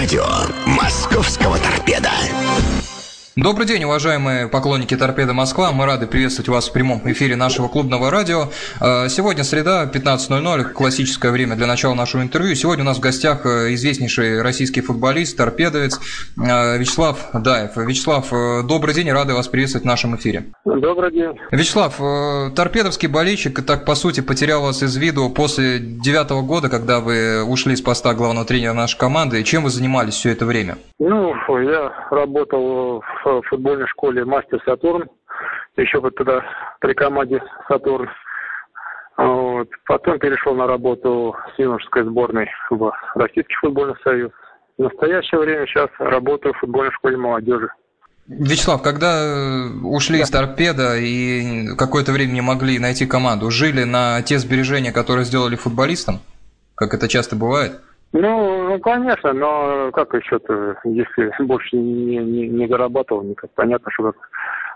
радио «Московского торпеда». Добрый день, уважаемые поклонники «Торпеда Москва». Мы рады приветствовать вас в прямом эфире нашего клубного радио. А, сегодня среда, 15.00, классическое время для начала нашего интервью. Сегодня у нас в гостях э, известнейший российский футболист, торпедовец э, Вячеслав Даев. Вячеслав, э, добрый день, рады вас приветствовать в нашем эфире. Добрый день. Вячеслав, торпедовский болельщик, так по сути, потерял вас из виду после девятого года, когда вы ушли с поста главного тренера нашей команды. Чем вы занимались все это время? Ну, я работал в в футбольной школе «Мастер Сатурн». Еще вот тогда при команде «Сатурн». Вот. Потом перешел на работу с юношеской сборной в Российский футбольный союз. В настоящее время сейчас работаю в футбольной школе молодежи. Вячеслав, когда э, ушли да. из торпеда и какое-то время не могли найти команду, жили на те сбережения, которые сделали футболистам, как это часто бывает? Ну, ну, конечно, но как еще-то, если больше не, не, не зарабатывал никак, понятно, что как,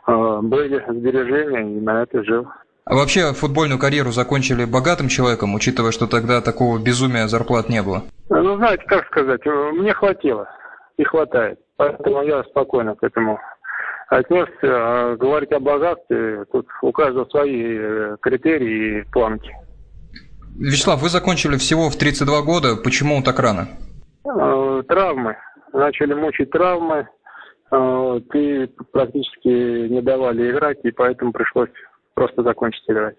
э, были сбережения, и на это жил. А вообще футбольную карьеру закончили богатым человеком, учитывая, что тогда такого безумия зарплат не было? Ну, знаете, как сказать, мне хватило и хватает, поэтому я спокойно к этому отнесся. А говорить о богатстве, тут у каждого свои э, критерии и планки. Вячеслав, вы закончили всего в 32 года. Почему так рано? Э, травмы. Начали мучить травмы. Э, ты практически не давали играть, и поэтому пришлось просто закончить играть.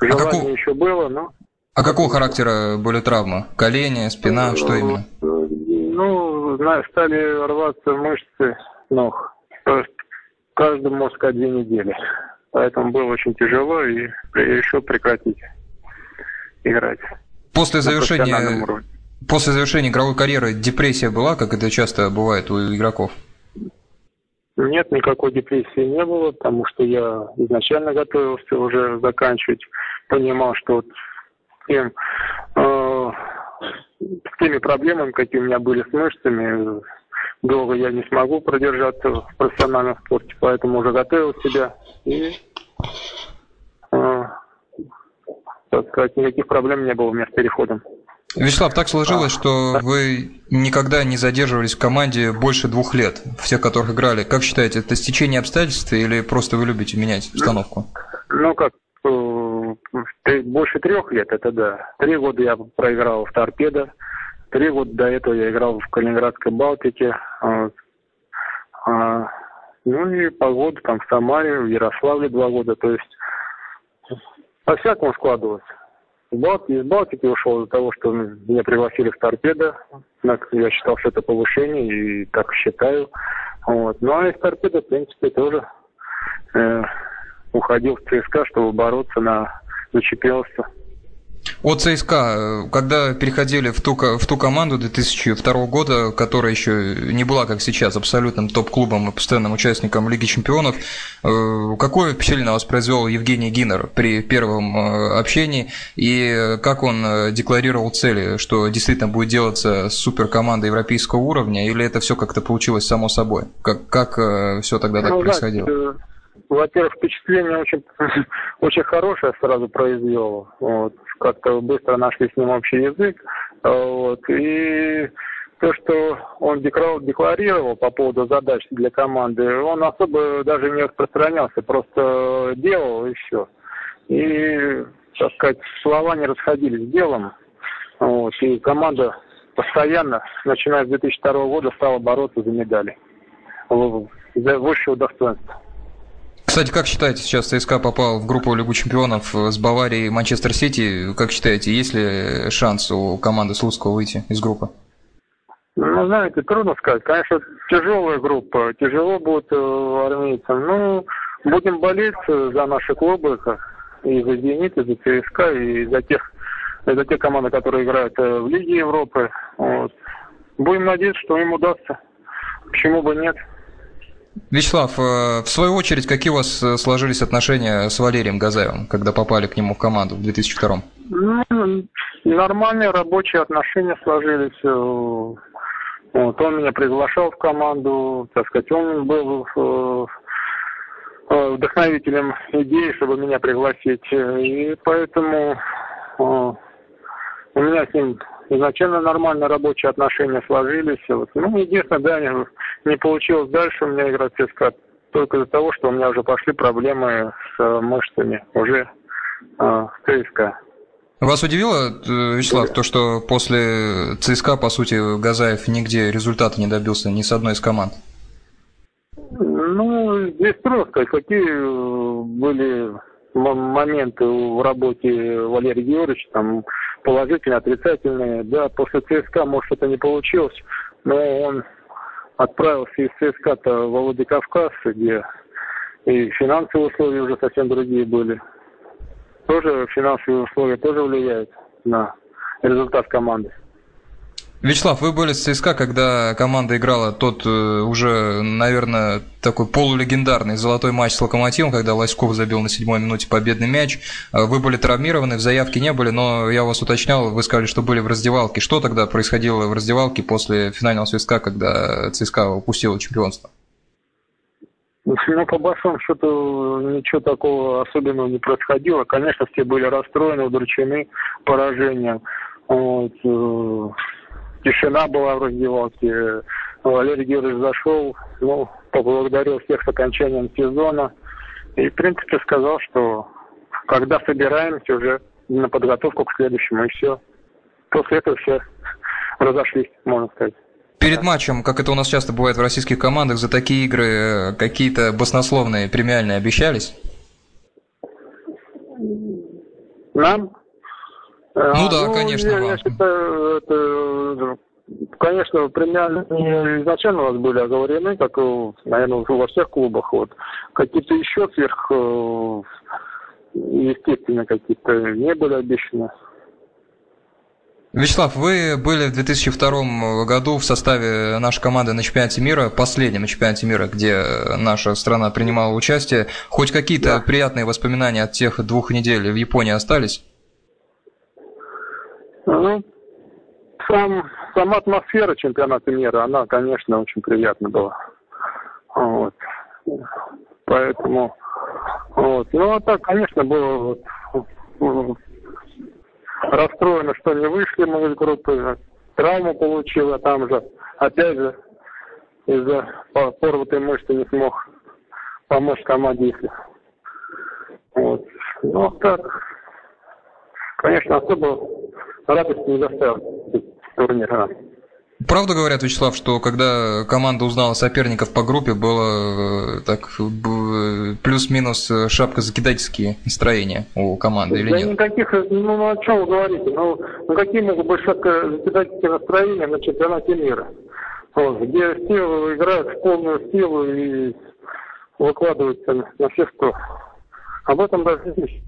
Желание а какого... еще было, но... А какого характера были травмы? Колени, спина, что именно? Ну, стали рваться мышцы ног. Каждому, можно сказать, две недели. Поэтому было очень тяжело и еще прекратить играть. После завершения, после завершения игровой карьеры депрессия была, как это часто бывает у игроков? Нет, никакой депрессии не было, потому что я изначально готовился уже заканчивать, понимал, что вот тем, э, с теми проблемами, какие у меня были с мышцами, долго я не смогу продержаться в профессиональном спорте, поэтому уже готовил себя и э, так сказать, никаких проблем не было у меня с переходом. Вячеслав, так сложилось, что вы никогда не задерживались в команде больше двух лет, всех которых играли. Как считаете, это стечение обстоятельств или просто вы любите менять обстановку? Ну, как, э, больше трех лет, это да. Три года я проиграл в торпедо, три года до этого я играл в Калининградской Балтике, а, ну и по году там в Самаре, в Ярославле два года, то есть по-всякому складывалось. Из Балтики ушел из-за того, что меня пригласили в торпедо. Я считал, что это повышение, и так считаю. Вот. Ну а из торпеда, в принципе, тоже э, уходил в ЦСКА, чтобы бороться на, за чемпионство. От ЦСКА, когда переходили в ту, в ту команду 2002 года, которая еще не была, как сейчас, абсолютным топ-клубом и постоянным участником Лиги Чемпионов, э, какое впечатление на вас произвел Евгений Гиннер при первом э, общении, и как он э, декларировал цели, что действительно будет делаться суперкоманда европейского уровня, или это все как-то получилось само собой? Как, как все тогда так ну, происходило? во-первых, впечатление очень, очень хорошее сразу произвел. Вот. Как-то быстро нашли с ним общий язык. Вот. И то, что он декларировал по поводу задач для команды, он особо даже не распространялся, просто делал и все. И, так сказать, слова не расходились с делом. Вот. И команда постоянно, начиная с 2002 года, стала бороться за медали, высшего достоинства. Кстати, как считаете, сейчас ЦСКА попал в группу Лигу Чемпионов с Баварией и Манчестер Сити. Как считаете, есть ли шанс у команды Слуцкого выйти из группы? Ну, знаете, трудно сказать. Конечно, тяжелая группа. Тяжело будет э, армейцам. Ну, будем болеть за наши клубы, и за «Зенит», и за ЦСКА, и за тех, и за те команды, которые играют э, в Лиге Европы. Вот. Будем надеяться, что им удастся. Почему бы нет? Вячеслав, э, в свою очередь, какие у вас э, сложились отношения с Валерием Газаевым, когда попали к нему в команду в 2002 ну, Нормальные рабочие отношения сложились. Э, вот, он меня приглашал в команду, так сказать, он был вдохновителем идеи, чтобы меня пригласить. И поэтому у меня с ним изначально нормально рабочие отношения сложились. Вот. Ну, единственное, да, не, не получилось дальше у меня играть ЦСКА только из-за того, что у меня уже пошли проблемы с мышцами уже э, в ЦСКА. Вас удивило, э, Вячеслав, то, что после ЦСКА, по сути, Газаев нигде результата не добился ни с одной из команд? Ну, здесь просто какие э, были моменты в работе Валерия Георгиевича, там положительные, отрицательные. Да, после ЦСКА, может, это не получилось, но он отправился из ЦСКА-то в Владикавказ, где и финансовые условия уже совсем другие были. Тоже финансовые условия тоже влияют на результат команды. Вячеслав, вы были с ЦСКА, когда команда играла тот э, уже, наверное, такой полулегендарный золотой матч с Локомотивом, когда Лоськов забил на седьмой минуте победный мяч. Э, вы были травмированы, в заявке не были, но я вас уточнял, вы сказали, что были в раздевалке. Что тогда происходило в раздевалке после финального свистка, когда ЦСКА упустила чемпионство? Ну, по большому счету, ничего такого особенного не происходило. Конечно, все были расстроены, удручены поражением. Вот. Тишина была в раздевалке. Валерий Георгиевич зашел, ну, поблагодарил всех с окончанием сезона. И, в принципе, сказал, что когда собираемся уже на подготовку к следующему, и все. После этого все разошлись, можно сказать. Перед матчем, как это у нас часто бывает в российских командах, за такие игры э, какие-то баснословные премиальные обещались? Нам? Э, ну да, ну, конечно. Я, я считаю, это, конечно, премиальные изначально у нас были оговорены, как, наверное, во всех клубах. Вот. Какие-то еще сверх, э, естественно, какие-то не были обещаны. Вячеслав, вы были в 2002 году в составе нашей команды на чемпионате мира, последнем чемпионате мира, где наша страна принимала участие. Хоть какие-то да. приятные воспоминания от тех двух недель в Японии остались? Ну, сам, сама атмосфера чемпионата мира, она, конечно, очень приятна была. Вот. Поэтому, вот. Ну, а так, конечно, было вот, расстроено, что не вышли мы из группы. Травму получила там же. Опять же, из-за порватой мышцы не смог помочь команде, если. Вот. Ну, так, конечно, особо радости не доставил турнир. Правда говорят, Вячеслав, что когда команда узнала соперников по группе, было э, так плюс-минус шапка-закидательские настроения у команды или да нет? никаких, ну о чем вы говорите? Ну, ну какие могут быть шапка-закидательские настроения на чемпионате мира? Вот, где все играют в полную силу и выкладываются на все сто. Об этом даже речь.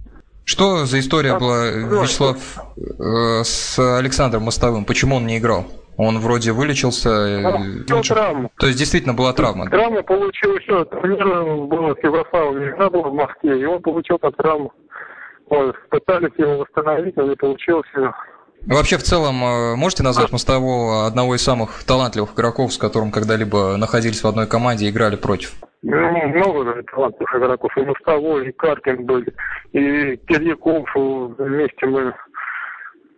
Что за история была, Вячеслав, э, с Александром Мостовым? Почему он не играл? Он вроде вылечился. Э, а, ну, травма. То есть действительно была травма. Травма получил еще. Турнир был в Еврофауне, игра была в Москве, и он получил там травму. Вот, пытались его восстановить, но не получилось. Вообще, в целом, э, можете назвать Мостового одного из самых талантливых игроков, с которым когда-либо находились в одной команде и играли против? Ну, много талантливых игроков. И Мостовой, и Каркин были, и Кирьяков вместе мы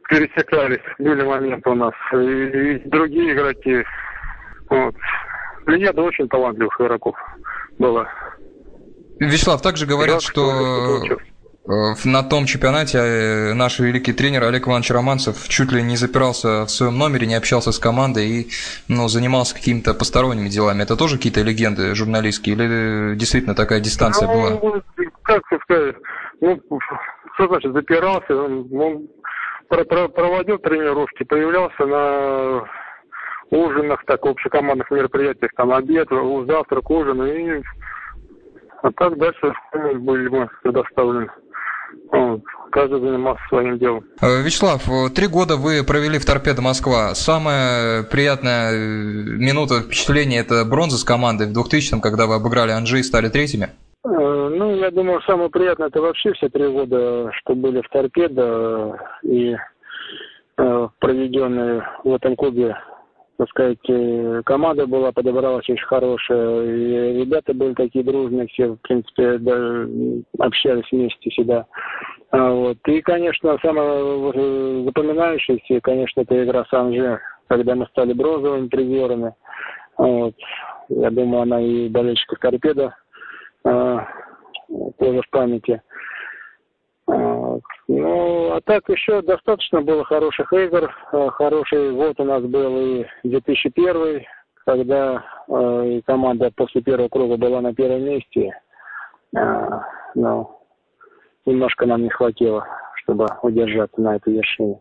пересекались, были моменты у нас, и, и другие игроки. Вот. Плеяда очень талантливых игроков было. Вячеслав, также говорят, что Э, на том чемпионате э, наш великий тренер Олег Иванович Романцев чуть ли не запирался в своем номере, не общался с командой и ну, занимался какими-то посторонними делами. Это тоже какие-то легенды журналистские или действительно такая дистанция ну, была? Как сказать, ну, что значит запирался? Он проводил тренировки, появлялся на ужинах, так, общекомандных мероприятиях, там обед, завтрак, ужин, и а так дальше были мы предоставлены. Каждый занимался своим делом. Э, Вячеслав, три года вы провели в Торпедо Москва. Самая приятная э, минута впечатления – это бронза с командой в 2000-м, когда вы обыграли Анжи и стали третьими? Э, ну, я думаю, самое приятное – это вообще все три года, что были в Торпедо и проведенные в этом клубе так сказать, э, команда была, подобралась очень хорошая, и ребята были такие дружные, все, в принципе, да, общались вместе всегда. А, вот. И, конечно, самое запоминающееся, конечно, это игра с Анже, когда мы стали бронзовыми призерами. Вот. Я думаю, она и болельщиков торпеда тоже в памяти. Ну, а так еще достаточно было хороших игр. А, хороший вот у нас был и 2001, когда э, команда после первого круга была на первом месте. Э, но немножко нам не хватило, чтобы удержаться на этой вершине.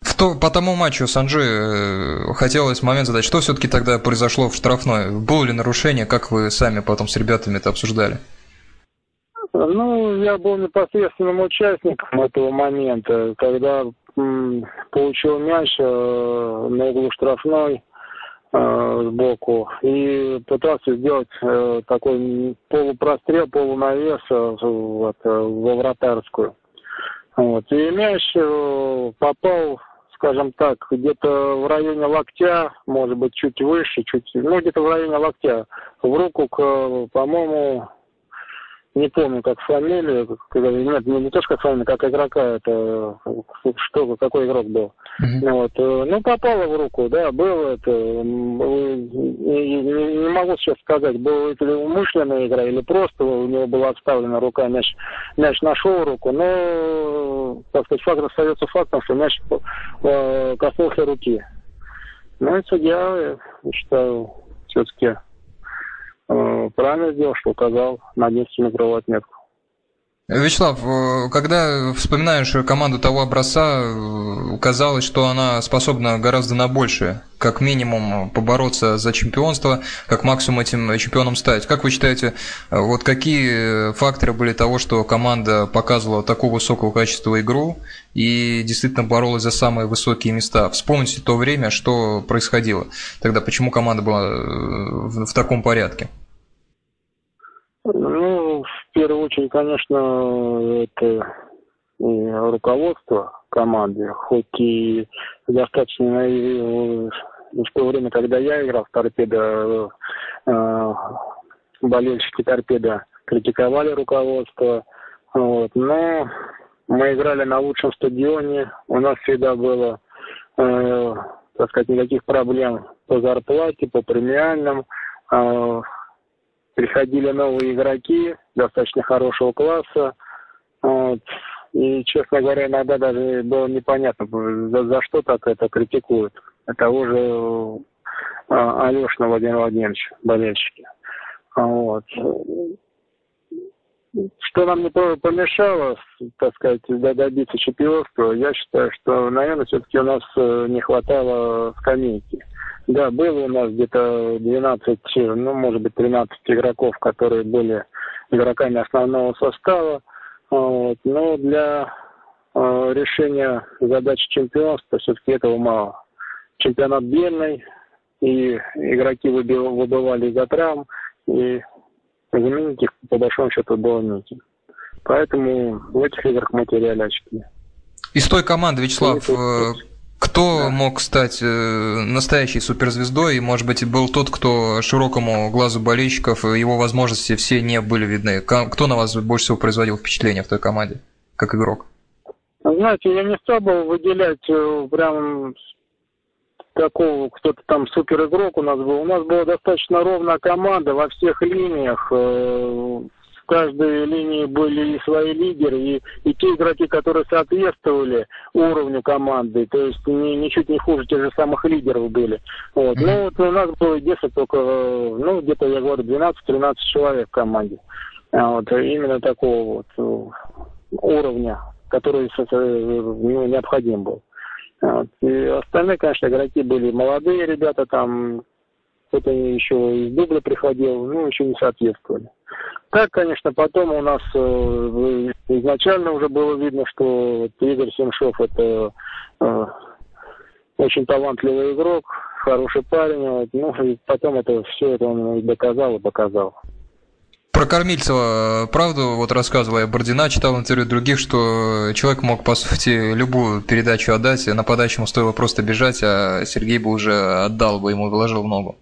В то, по тому матчу Анжи э, хотелось момент задать, что все-таки тогда произошло в штрафной? Было ли нарушение, как вы сами потом с ребятами это обсуждали? Ну, я был непосредственным участником этого момента, когда м, получил мяч э, на углу штрафной э, сбоку и пытался сделать э, такой полупрострел, полунавес э, вот, э, во вратарскую. Вот. И мяч э, попал, скажем так, где-то в районе локтя, может быть, чуть выше, чуть, ну, где-то в районе локтя, в руку, к, по-моему, не помню, как фамилию, нет, не, не то, что как фамилия, как игрока, это что, какой игрок был. Uh-huh. Вот, э, ну, попало в руку, да, было это, не, не, могу сейчас сказать, была это умышленная игра или просто у него была отставлена рука, мяч, мяч нашел руку, но, так сказать, факт остается фактом, что мяч э, коснулся руки. Ну, и судья, я считаю, все-таки правильно сделал, что указал на 10-метровую отметку. Вячеслав, э, когда вспоминаешь команду того образца, э, казалось, что она способна гораздо на большее. Как минимум побороться за чемпионство, как максимум этим чемпионом стать. Как вы считаете, вот какие факторы были того, что команда показывала такого высокого качества игру и действительно боролась за самые высокие места? Вспомните то время, что происходило. Тогда почему команда была в таком порядке? Ну, первую очередь, конечно, это руководство команды, хоть и достаточно в то время, когда я играл в торпедо, э, болельщики торпеда критиковали руководство, вот, но мы играли на лучшем стадионе, у нас всегда было, э, так сказать, никаких проблем по зарплате, по премиальным, э, приходили новые игроки достаточно хорошего класса. Вот. И, честно говоря, иногда даже было непонятно, за, за что так это критикуют. Того же а, Алешина Владимира Владимировича, болельщики. Вот. Что нам не помешало, так сказать, добиться чемпионства, я считаю, что, наверное, все-таки у нас э, не хватало скамейки. Да, было у нас где-то 12, ну, может быть, 13 игроков, которые были игроками основного состава. Вот. Но для э, решения задачи чемпионства все-таки этого мало. Чемпионат длинный, и игроки выбывали из-за травм, и заменить их по большому счету было неким. Поэтому в этих играх мы теряли очки. Из той команды, Вячеслав, кто да. мог стать э, настоящей суперзвездой? И, может быть, был тот, кто широкому глазу болельщиков, его возможности все не были видны. Кто на вас больше всего производил впечатление в той команде, как игрок? Знаете, я не стал бы выделять э, прям такого, кто-то там супер игрок у нас был. У нас была достаточно ровная команда во всех линиях. Э, в каждой линии были и свои лидеры, и, и те игроки, которые соответствовали уровню команды, то есть не, ничуть не хуже тех же самых лидеров были. Вот. Mm-hmm. Ну, вот у нас было где-то только, ну, где-то, я говорю, 12-13 человек в команде. А вот, именно такого вот уровня, который ну, необходим был. Вот. И остальные, конечно, игроки были молодые ребята, там кто-то еще из дубля приходил, ну, еще не соответствовали. Так, конечно, потом у нас э, изначально уже было видно, что Игорь Семшов это э, очень талантливый игрок, хороший парень, вот, ну и потом это все это он доказал и показал. Про Кормильцева, правду, вот рассказывал я Бордина, читал интервью других, что человек мог, по сути, любую передачу отдать, нападающему стоило просто бежать, а Сергей бы уже отдал бы ему, вложил ногу.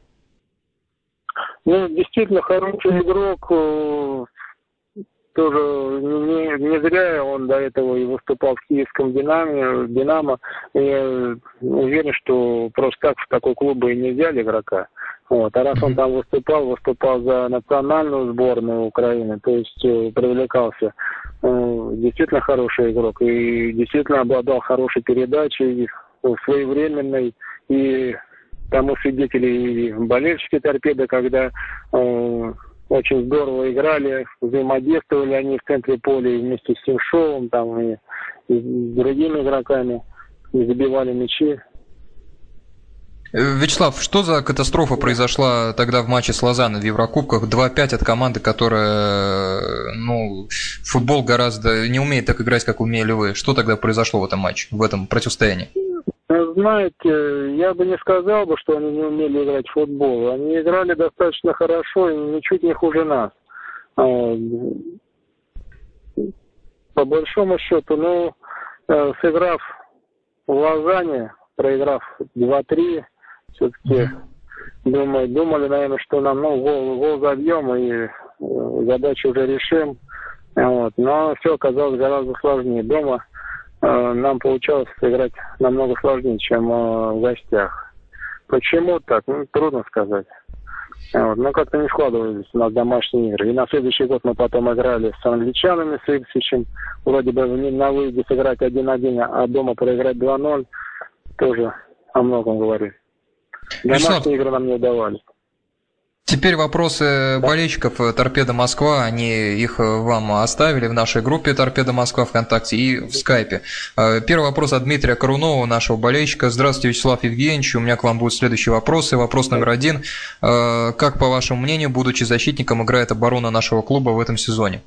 Ну, действительно, хороший игрок, э, тоже не, не зря он до этого и выступал в киевском Динамо. Динамо. Я уверен, что просто так в такой клуб бы и не взяли игрока. Вот. А раз он там выступал, выступал за национальную сборную Украины, то есть э, привлекался. Э, действительно хороший игрок и действительно обладал хорошей передачей, своевременной и тому свидетели и болельщики торпеды, когда э, очень здорово играли, взаимодействовали они в центре поля вместе с Симшовым там, и, и с другими игроками, и забивали мячи. Э, Вячеслав, что за катастрофа произошла тогда в матче с Лозанной в Еврокубках? 2-5 от команды, которая, ну, футбол гораздо не умеет так играть, как умели вы. Что тогда произошло в этом матче, в этом противостоянии? Знаете, я бы не сказал бы, что они не умели играть в футбол. Они играли достаточно хорошо и ничуть не хуже нас. А, по большому счету, ну, э, сыграв в Лозанне, проиграв 2-3, все-таки думаю, думали, наверное, что нам ну, гол, гол забьем и э, задачу уже решим. Вот. Но все оказалось гораздо сложнее. Дома нам получалось сыграть намного сложнее, чем э, в гостях. Почему так? Ну, трудно сказать. Вот. Но как-то не складывались у нас домашние игры. И на следующий год мы потом играли с англичанами, с Ипсичем. Вроде бы на выезде сыграть 1-1, а дома проиграть 2-0. Тоже о многом говорит. Домашние игры нам не удавались. Теперь вопросы болельщиков э, Торпеда Москва, они их э, вам оставили в нашей группе Торпеда Москва ВКонтакте и в Скайпе. Э, первый вопрос от Дмитрия Корунова, нашего болельщика. Здравствуйте, Вячеслав Евгеньевич, у меня к вам будут следующие вопросы. Вопрос номер один. Как, по вашему мнению, будучи защитником, играет оборона нашего клуба в этом сезоне?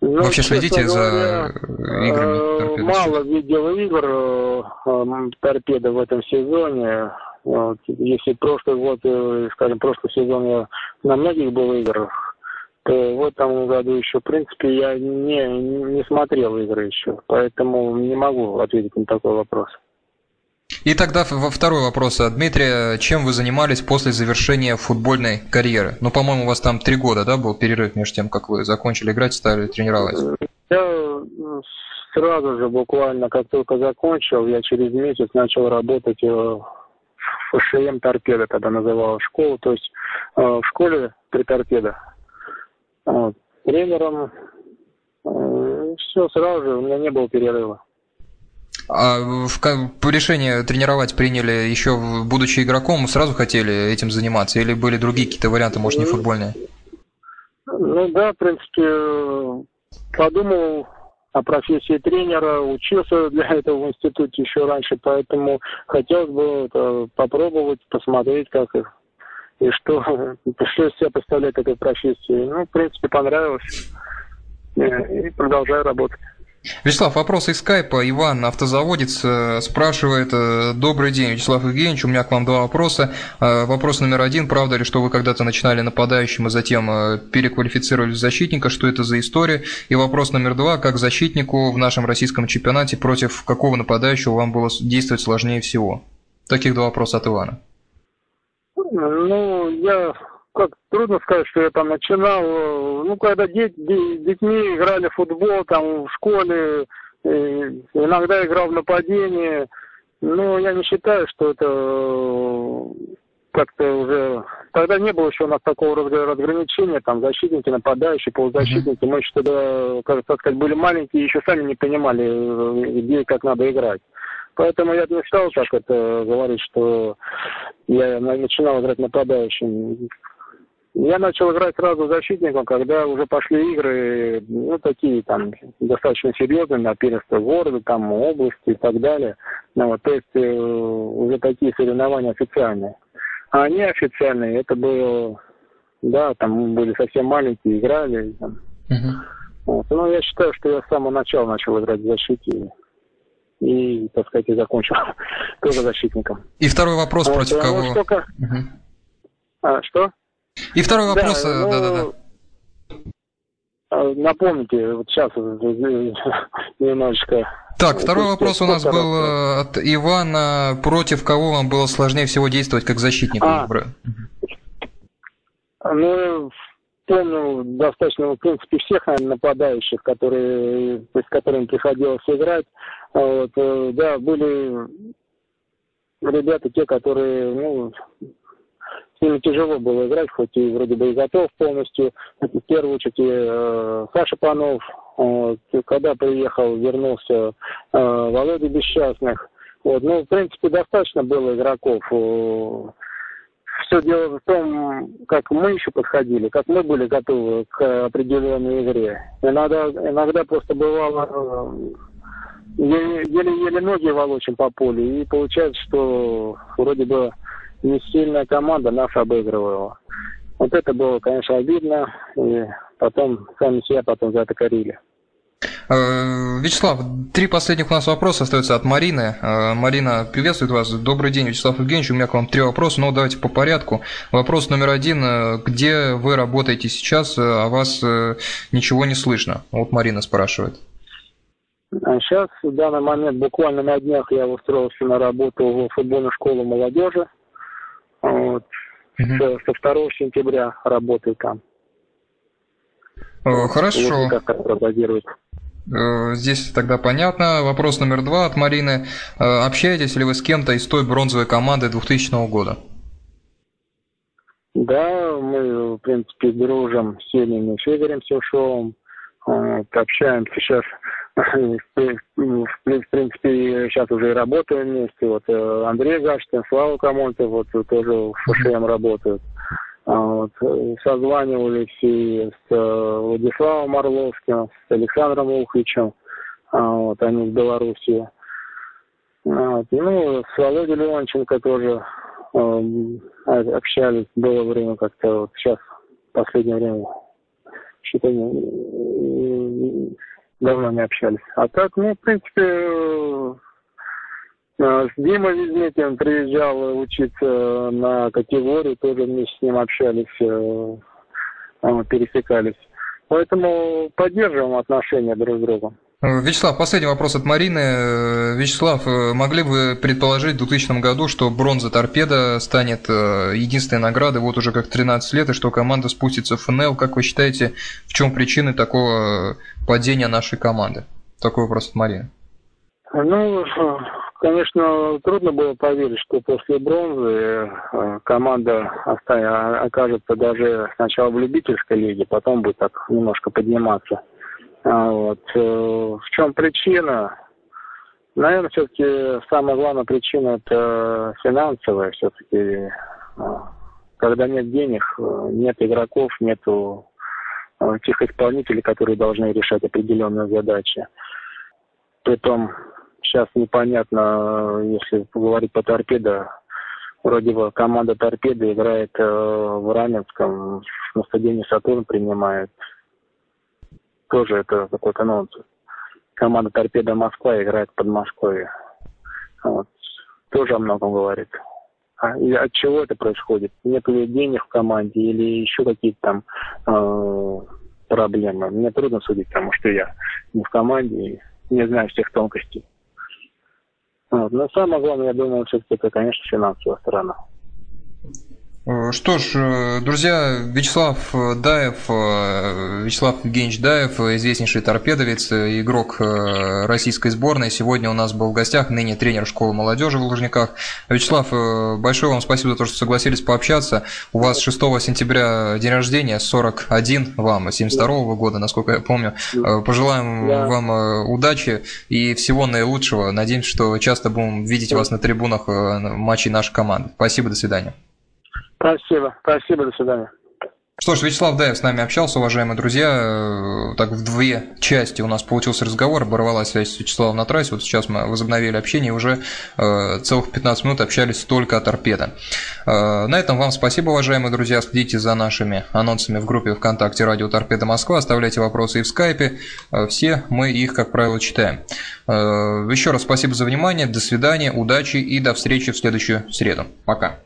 Ну, Вообще следите говоря, за играми? Мало видел игр торпеда в этом сезоне. Вот. Если прошлый год, э, скажем, прошлый сезон я на многих был играх, то в этом году еще, в принципе, я не, не смотрел игры еще, поэтому не могу ответить на такой вопрос. И тогда во второй вопрос от Дмитрия. Чем вы занимались после завершения футбольной карьеры? Ну, по-моему, у вас там три года, да, был перерыв между тем, как вы закончили играть, стали тренировать? Я сразу же, буквально, как только закончил, я через месяц начал работать э, ФШМ торпеда тогда называлась школа, то есть э, в школе при торпедо. Вот. Тренером э, все сразу же, у меня не было перерыва. А в, решение тренировать приняли еще будучи игроком, сразу хотели этим заниматься или были другие какие-то варианты, может, не футбольные? Ну да, в принципе, подумал, о профессии тренера, учился для этого в институте еще раньше, поэтому хотелось бы попробовать, посмотреть, как их и что, что из себя представляет эта профессия. Ну, в принципе, понравилось. И продолжаю работать. Вячеслав, вопрос из скайпа. Иван, автозаводец, э, спрашивает. Э, Добрый день, Вячеслав Евгеньевич, у меня к вам два вопроса. Э, вопрос номер один. Правда ли, что вы когда-то начинали нападающим и затем переквалифицировали защитника? Что это за история? И вопрос номер два. Как защитнику в нашем российском чемпионате против какого нападающего вам было действовать сложнее всего? Таких два вопроса от Ивана. Ну, я как трудно сказать, что я там начинал. Ну, когда дети, детьми играли в футбол, там в школе, иногда играл в нападении. Но я не считаю, что это как-то уже... Тогда не было еще у нас такого разграничения, там, защитники, нападающие, полузащитники. Мы еще тогда, как так сказать, были маленькие еще сами не понимали, где и как надо играть. Поэтому я не стал так это говорить, что я начинал играть нападающим. Я начал играть сразу защитником, когда уже пошли игры, ну, такие там достаточно серьезные, на первенство города, там, области и так далее. Ну, вот, то есть э, уже такие соревнования официальные. А они официальные, это было, да, там были совсем маленькие, играли. Там. Uh-huh. Вот. Но я считаю, что я с самого начала начал играть в защите и, так сказать, и закончил тоже защитником. И второй вопрос вот, против кого? Ну, а, что? И второй вопрос, да, э, ну, да, да, да. напомните, вот сейчас немножечко. Так, второй вопрос у нас был от Ивана. Против кого вам было сложнее всего действовать как защитнику? А, ну, помню достаточно, в принципе, всех, наверное, нападающих, которые, с которыми приходилось играть. Вот, э, да, были ребята те, которые, ну, с ними тяжело было играть, хоть и вроде бы и готов полностью. Это в первую очередь э, Саша Панов, вот, когда приехал, вернулся э, Володя Бесчастных. Вот, ну, в принципе, достаточно было игроков все дело в том, как мы еще подходили, как мы были готовы к определенной игре. Иногда, иногда просто бывало э, еле-еле ноги волочим по полю, и получается, что вроде бы не сильная команда нас обыгрывала. Вот это было, конечно, обидно, и потом сами себя потом за это корили. Э, Вячеслав, три последних у нас вопроса остаются от Марины. Э, Марина приветствует вас. Добрый день, Вячеслав Евгеньевич. У меня к вам три вопроса, но давайте по порядку. Вопрос номер один. Э, где вы работаете сейчас, а вас ничего не слышно? Вот Марина спрашивает. Сейчас, в данный момент, буквально на днях я устроился на работу в футбольную школу молодежи. Вот. Угу. Со 2 сентября работаю там. Хорошо. Вот как Э, здесь тогда понятно. Вопрос номер два от Марины. Э, общаетесь ли вы с кем-то из той бронзовой команды 2000 года? Да, мы, в принципе, дружим с Евгением Федорем Севшовым. Общаемся сейчас, в принципе, сейчас уже работаем вместе. Вот э, Андрей Гаштин, Слава Камонтов, вот тоже в ФШМ работают. А вот, созванивались и с э, Владиславом Орловским, с Александром Уховичем, а вот, они в Белоруссии. Вот, ну, с Володей Леонченко тоже э, общались, было время как-то, вот сейчас, в последнее время, что-то давно не общались. А так, ну, в принципе, Э, с Димой Визметьевым приезжал учиться на категорию, тоже вместе с ним общались, э, э, пересекались. Поэтому поддерживаем отношения друг с другом. Вячеслав, последний вопрос от Марины. Вячеслав, могли бы предположить в 2000 году, что бронза торпеда станет единственной наградой вот уже как 13 лет, и что команда спустится в ФНЛ? Как вы считаете, в чем причины такого падения нашей команды? Такой вопрос от Марины. Ну, Конечно, трудно было поверить, что после бронзы э, команда окажется даже сначала в любительской лиге, потом будет так немножко подниматься. А вот. Э, в чем причина? Наверное, все-таки самая главная причина это финансовая. Все-таки, э, когда нет денег, нет игроков, нету тех исполнителей, которые должны решать определенные задачи. Притом Сейчас непонятно, если говорить по торпедо, вроде бы команда торпеды играет э, в Раменском, на стадионе Сатурн принимает. Тоже это какой-то нонсенс. Команда торпеда Москва играет под Москвой. Вот. Тоже о многом говорит. А, и от чего это происходит? Нет ли денег в команде или еще какие-то там э, проблемы? Мне трудно судить, потому что я не в команде и не знаю всех тонкостей. Вот. Но самое главное, я думаю, все-таки это, конечно, финансовая сторона. Э, что ж, э, друзья, Вячеслав Даев, э, Вячеслав Евгеньевич Даев, известнейший торпедовец, игрок российской сборной, сегодня у нас был в гостях, ныне тренер школы молодежи в Лужниках. Вячеслав, большое вам спасибо за то, что согласились пообщаться. У вас 6 сентября день рождения, 41 вам, 72 -го года, насколько я помню. Пожелаем да. вам удачи и всего наилучшего. Надеемся, что часто будем видеть вас на трибунах матчей нашей команды. Спасибо, до свидания. Спасибо. Спасибо. До свидания. Что ж, Вячеслав Даев с нами общался, уважаемые друзья. Так в две части у нас получился разговор, оборвалась связь с Вячеславом на трассе. Вот сейчас мы возобновили общение и уже э, целых 15 минут общались только о торпедо. Э, на этом вам спасибо, уважаемые друзья. Следите за нашими анонсами в группе ВКонтакте «Радио Торпеда Москва». Оставляйте вопросы и в скайпе. Э, все мы их, как правило, читаем. Э, еще раз спасибо за внимание. До свидания, удачи и до встречи в следующую среду. Пока.